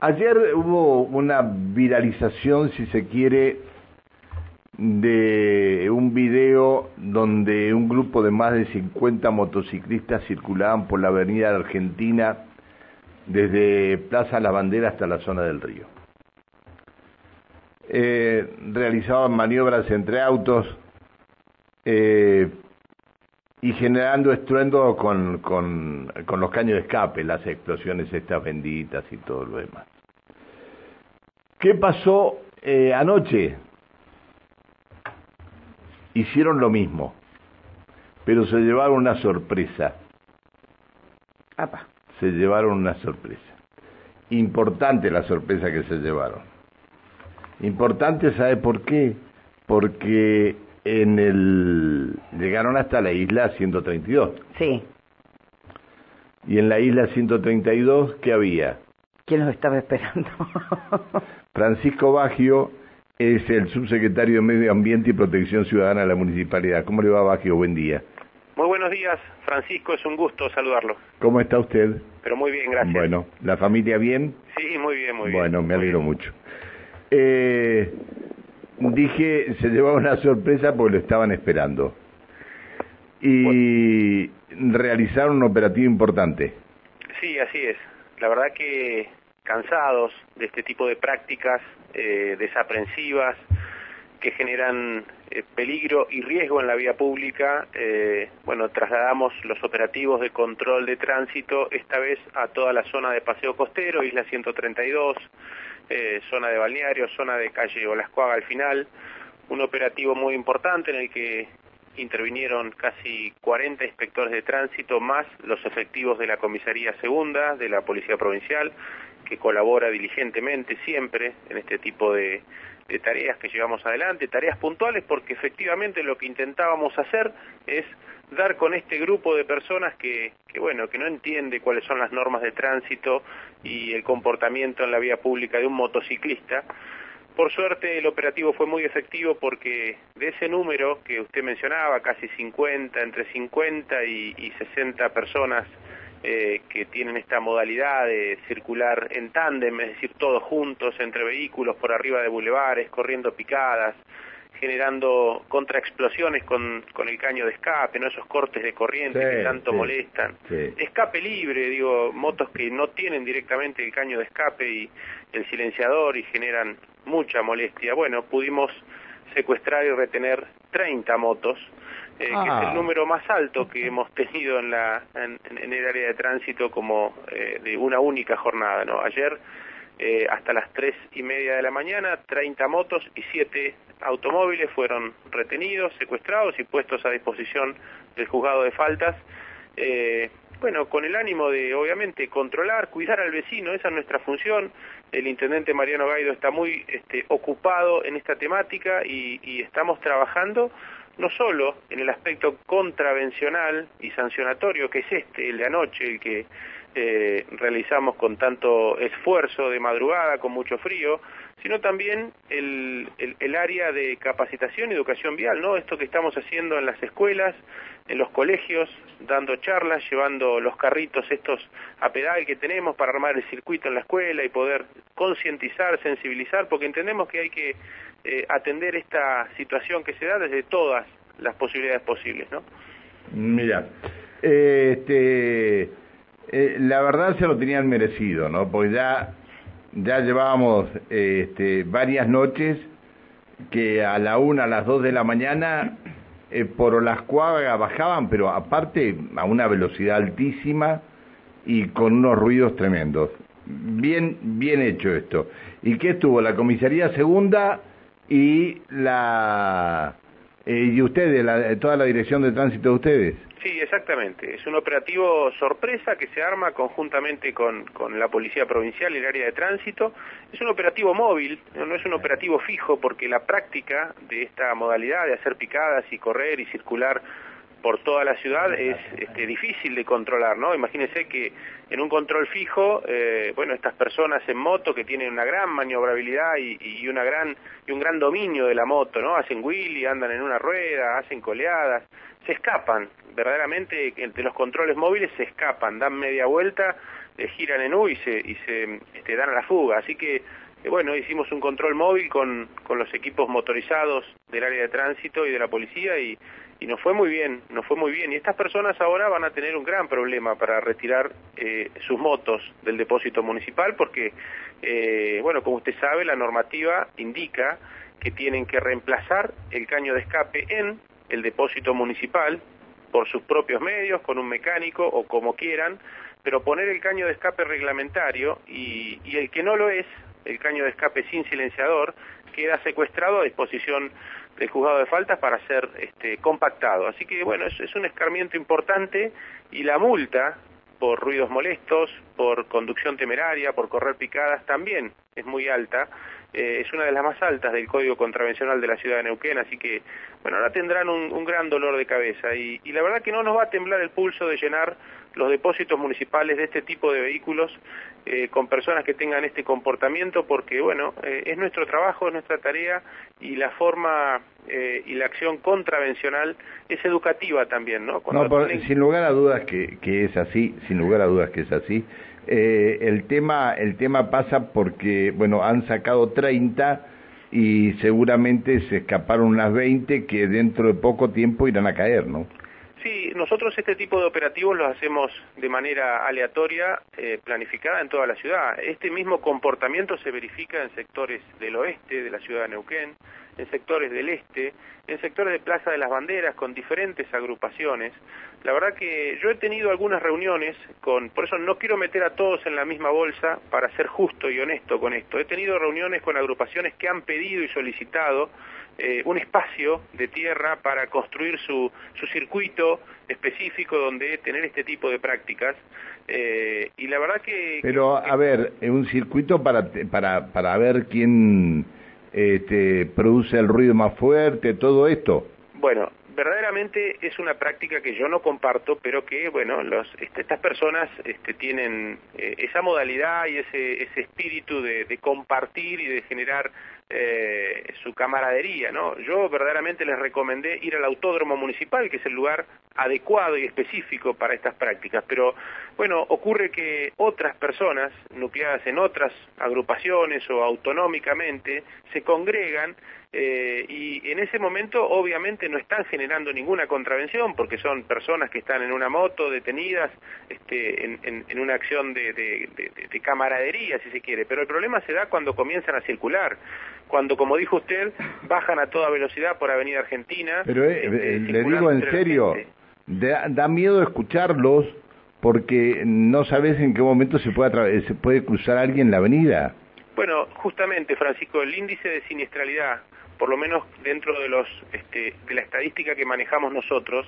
Ayer hubo una viralización, si se quiere, de un video donde un grupo de más de 50 motociclistas circulaban por la avenida Argentina desde Plaza La Bandera hasta la zona del río. Eh, realizaban maniobras entre autos eh, y generando estruendo con, con, con los caños de escape, las explosiones estas benditas y todo lo demás. ¿Qué pasó eh, anoche? Hicieron lo mismo, pero se llevaron una sorpresa. Apa. Se llevaron una sorpresa. Importante la sorpresa que se llevaron. Importante, ¿sabe por qué? Porque en el llegaron hasta la isla 132. Sí. Y en la isla 132, ¿qué había? ¿Quién los estaba esperando? Francisco Baggio es el subsecretario de Medio Ambiente y Protección Ciudadana de la Municipalidad. ¿Cómo le va, Baggio? Buen día. Muy buenos días, Francisco, es un gusto saludarlo. ¿Cómo está usted? Pero muy bien, gracias. Bueno, ¿la familia bien? Sí, muy bien, muy bien. Bueno, me alegro mucho. Eh, dije, se llevaba una sorpresa porque lo estaban esperando. Y realizaron un operativo importante. Sí, así es. La verdad que cansados de este tipo de prácticas eh, desaprensivas que generan eh, peligro y riesgo en la vía pública, eh, bueno, trasladamos los operativos de control de tránsito esta vez a toda la zona de Paseo Costero, Isla 132, eh, zona de balneario, zona de calle Olascuaga al final, un operativo muy importante en el que intervinieron casi 40 inspectores de tránsito más los efectivos de la comisaría segunda de la policía provincial que colabora diligentemente siempre en este tipo de, de tareas que llevamos adelante, tareas puntuales porque efectivamente lo que intentábamos hacer es dar con este grupo de personas que, que bueno, que no entiende cuáles son las normas de tránsito y el comportamiento en la vía pública de un motociclista. Por suerte el operativo fue muy efectivo porque de ese número que usted mencionaba, casi 50, entre 50 y, y 60 personas eh, que tienen esta modalidad de circular en tándem, es decir, todos juntos entre vehículos por arriba de bulevares, corriendo picadas, generando contraexplosiones con, con el caño de escape, no esos cortes de corriente Sí, que tanto sí, molestan. sí. Escape libre, digo, motos que no tienen directamente el caño de escape y el silenciador y generan mucha molestia. Bueno, pudimos secuestrar y retener 30 motos, eh, que Ah. es el número más alto que hemos tenido en, la, en, en el área de tránsito como eh, de una única jornada. ¿no? Ayer, eh, hasta las tres y media de la mañana, 30 motos y 7 automóviles fueron retenidos, secuestrados y puestos a disposición del juzgado de faltas. Bueno, con el ánimo de, obviamente, controlar, cuidar al vecino, esa es nuestra función. El intendente Mariano Gaido está muy este, ocupado en esta temática y, y estamos trabajando no solo en el aspecto contravencional y sancionatorio, que es este, el de anoche, el que eh, realizamos con tanto esfuerzo de madrugada, con mucho frío, sino también el, el, el área de capacitación y educación vial, ¿no? Esto que estamos haciendo en las escuelas, en los colegios, dando charlas, llevando los carritos estos a pedal que tenemos para armar el circuito en la escuela y poder concientizar, sensibilizar, porque entendemos que hay que eh, atender esta situación que se da desde todas las posibilidades posibles, ¿no? Mira, este, eh, la verdad se lo tenían merecido, ¿no? Porque ya, ya llevábamos este, varias noches que a la una, a las dos de la mañana eh, por las cuadras bajaban, pero aparte a una velocidad altísima y con unos ruidos tremendos. Bien, bien hecho esto. ¿Y qué estuvo? La comisaría segunda y la eh, y ustedes, la, toda la dirección de tránsito de ustedes. Sí, exactamente. Es un operativo sorpresa que se arma conjuntamente con, con la Policía Provincial y el área de tránsito. Es un operativo móvil, no es un operativo fijo, porque la práctica de esta modalidad de hacer picadas y correr y circular por toda la ciudad es este, difícil de controlar, ¿no? Imagínense que en un control fijo, eh, bueno, estas personas en moto que tienen una gran maniobrabilidad y, y una gran y un gran dominio de la moto, ¿no? Hacen wheelie, andan en una rueda, hacen coleadas, se escapan, verdaderamente entre los controles móviles se escapan, dan media vuelta giran en U y se, y se este, dan a la fuga. Así que, eh, bueno, hicimos un control móvil con, con los equipos motorizados del área de tránsito y de la policía y, y nos fue muy bien, nos fue muy bien. Y estas personas ahora van a tener un gran problema para retirar eh, sus motos del depósito municipal porque, eh, bueno, como usted sabe, la normativa indica que tienen que reemplazar el caño de escape en el depósito municipal por sus propios medios, con un mecánico o como quieran, pero poner el caño de escape reglamentario y, y el que no lo es, el caño de escape sin silenciador, queda secuestrado a disposición del juzgado de faltas para ser este, compactado. Así que bueno, es, es un escarmiento importante y la multa por ruidos molestos, por conducción temeraria, por correr picadas también es muy alta. Eh, es una de las más altas del Código Contravencional de la Ciudad de Neuquén, así que, bueno, ahora tendrán un, un gran dolor de cabeza y, y, la verdad que no nos va a temblar el pulso de llenar los depósitos municipales de este tipo de vehículos eh, con personas que tengan este comportamiento porque, bueno, eh, es nuestro trabajo, es nuestra tarea y la forma eh, y la acción contravencional es educativa también, ¿no? Cuando no, por, tienen... sin lugar a dudas que, que es así, sin lugar a dudas que es así. Eh, el tema el tema pasa porque bueno han sacado 30 y seguramente se escaparon unas 20 que dentro de poco tiempo irán a caer, ¿no? Nosotros este tipo de operativos los hacemos de manera aleatoria, eh, planificada en toda la ciudad. Este mismo comportamiento se verifica en sectores del oeste de la ciudad de Neuquén, en sectores del este, en sectores de Plaza de las Banderas con diferentes agrupaciones. La verdad que yo he tenido algunas reuniones con, por eso no quiero meter a todos en la misma bolsa para ser justo y honesto con esto. He tenido reuniones con agrupaciones que han pedido y solicitado eh, un espacio de tierra para construir su, su circuito específico donde tener este tipo de prácticas. Eh, y la verdad que... Pero, que, a ver, un circuito para, para, para ver quién este, produce el ruido más fuerte, todo esto. Bueno, verdaderamente es una práctica que yo no comparto, pero que, bueno, los, este, estas personas este, tienen eh, esa modalidad y ese, ese espíritu de, de compartir y de generar eh, su camaradería, ¿no? Yo verdaderamente les recomendé ir al autódromo municipal, que es el lugar adecuado y específico para estas prácticas, pero bueno, ocurre que otras personas, nucleadas en otras agrupaciones o autonómicamente, se congregan eh, y en ese momento obviamente no están generando ninguna contravención porque son personas que están en una moto detenidas este, en, una acción de, camaradería si se quiere, pero el problema se da cuando comienzan a circular, cuando como dijo usted bajan a toda velocidad por Avenida Argentina. Pero eh, este, le digo en serio, da, da miedo escucharlos porque no sabes en qué momento se puede, se puede cruzar alguien la avenida. Bueno, justamente, Francisco, el índice de siniestralidad por lo menos dentro de los este, de la estadística que manejamos nosotros,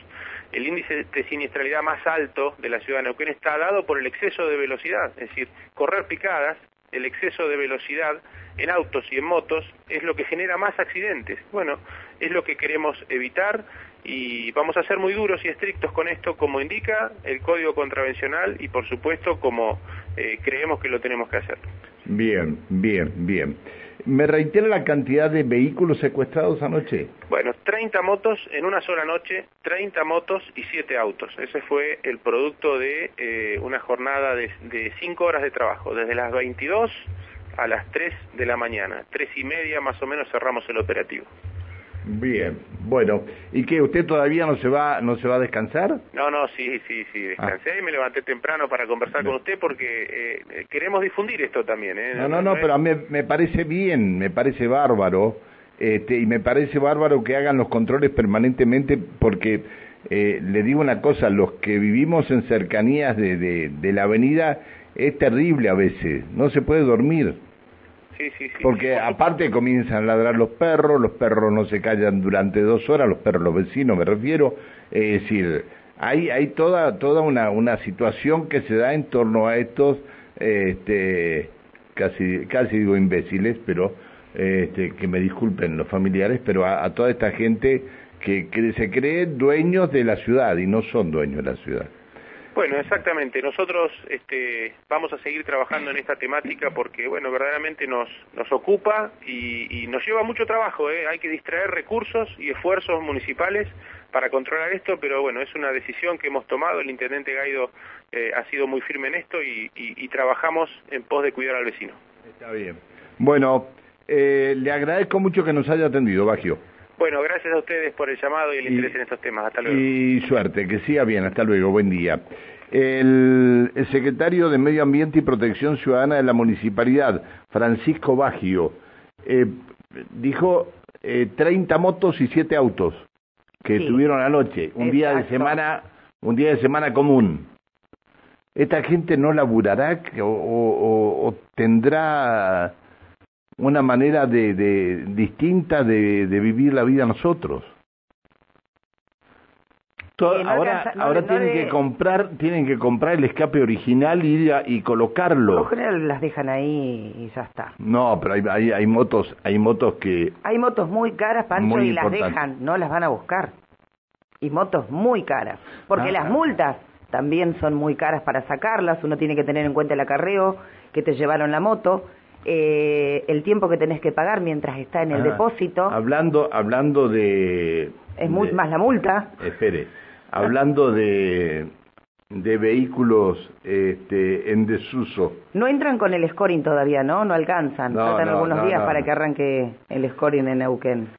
el índice de siniestralidad más alto de la ciudad de Neuquén está dado por el exceso de velocidad, es decir, correr picadas, el exceso de velocidad en autos y en motos es lo que genera más accidentes. Bueno, es lo que queremos evitar y vamos a ser muy duros y estrictos con esto como indica el Código Contravencional y por supuesto como eh, creemos que lo tenemos que hacer. Bien, bien, bien. ¿Me reitera la cantidad de vehículos secuestrados anoche? Bueno, 30 motos en una sola noche, 30 motos y 7 autos. Ese fue el producto de eh, una jornada de, de 5 horas de trabajo, desde las 22 a las 3 de la mañana. Tres y media más o menos cerramos el operativo. Bien, bueno, ¿y qué? ¿Usted todavía no se va no se va a descansar? No, no, sí, sí, sí, descansé ah. y me levanté temprano para conversar no. con usted porque eh, queremos difundir esto también. ¿eh? No, no, no, no pero a mí me parece bien, me parece bárbaro, este, y me parece bárbaro que hagan los controles permanentemente porque eh, le digo una cosa, los que vivimos en cercanías de, de, de la avenida es terrible a veces, no se puede dormir. Sí, sí, sí. Porque aparte comienzan a ladrar los perros, los perros no se callan durante dos horas, los perros, los vecinos me refiero, es decir, hay, hay toda, toda una, una situación que se da en torno a estos, este, casi, casi digo imbéciles, pero este, que me disculpen los familiares, pero a, a toda esta gente que, que se cree dueños de la ciudad y no son dueños de la ciudad. Bueno, exactamente. Nosotros este, vamos a seguir trabajando en esta temática porque, bueno, verdaderamente nos, ocupa y, y nos lleva mucho trabajo. ¿eh? Hay que distraer recursos y esfuerzos municipales para controlar esto, pero bueno, es una decisión que hemos tomado, el intendente Gaido eh, ha sido muy firme en esto y, y, y, trabajamos en pos de cuidar al vecino. Está bien. Bueno, eh, le agradezco mucho que nos haya atendido, Bagio. Bueno, gracias a ustedes por el llamado y el interés en estos temas. Hasta luego. Y suerte, que siga bien. Hasta luego. Buen día. El, el, secretario de Medio Ambiente y Protección Ciudadana de la Municipalidad, Francisco Baggio, eh, dijo eh, 30 motos y 7 autos que Sí. tuvieron anoche, un día de semana, un día de semana común. ¿Esta gente no laburará o tendrá una manera de, de- distinta de, de vivir la vida nosotros? No ahora alcanza- no ahora le- no tienen que comprar tienen que comprar el escape original y, y Por colocarlo. lo general las dejan ahí y ya está. No, pero hay, hay, hay motos hay motos que Hay motos muy caras, Pancho, Muy y las dejan, no las van a buscar. Y motos muy caras. Porque Ah. las multas también son muy caras para sacarlas. Uno tiene que tener en cuenta el acarreo, que te llevaron la moto, eh, el tiempo que tenés que pagar mientras está en el Ah, depósito. Hablando hablando de Es muy, de- más la multa. Espere, hablando de, de vehículos este, en desuso. No entran con el scoring todavía, ¿no? No alcanzan. No, Faltan no, algunos no, días para que arranque el scoring en Neuquén.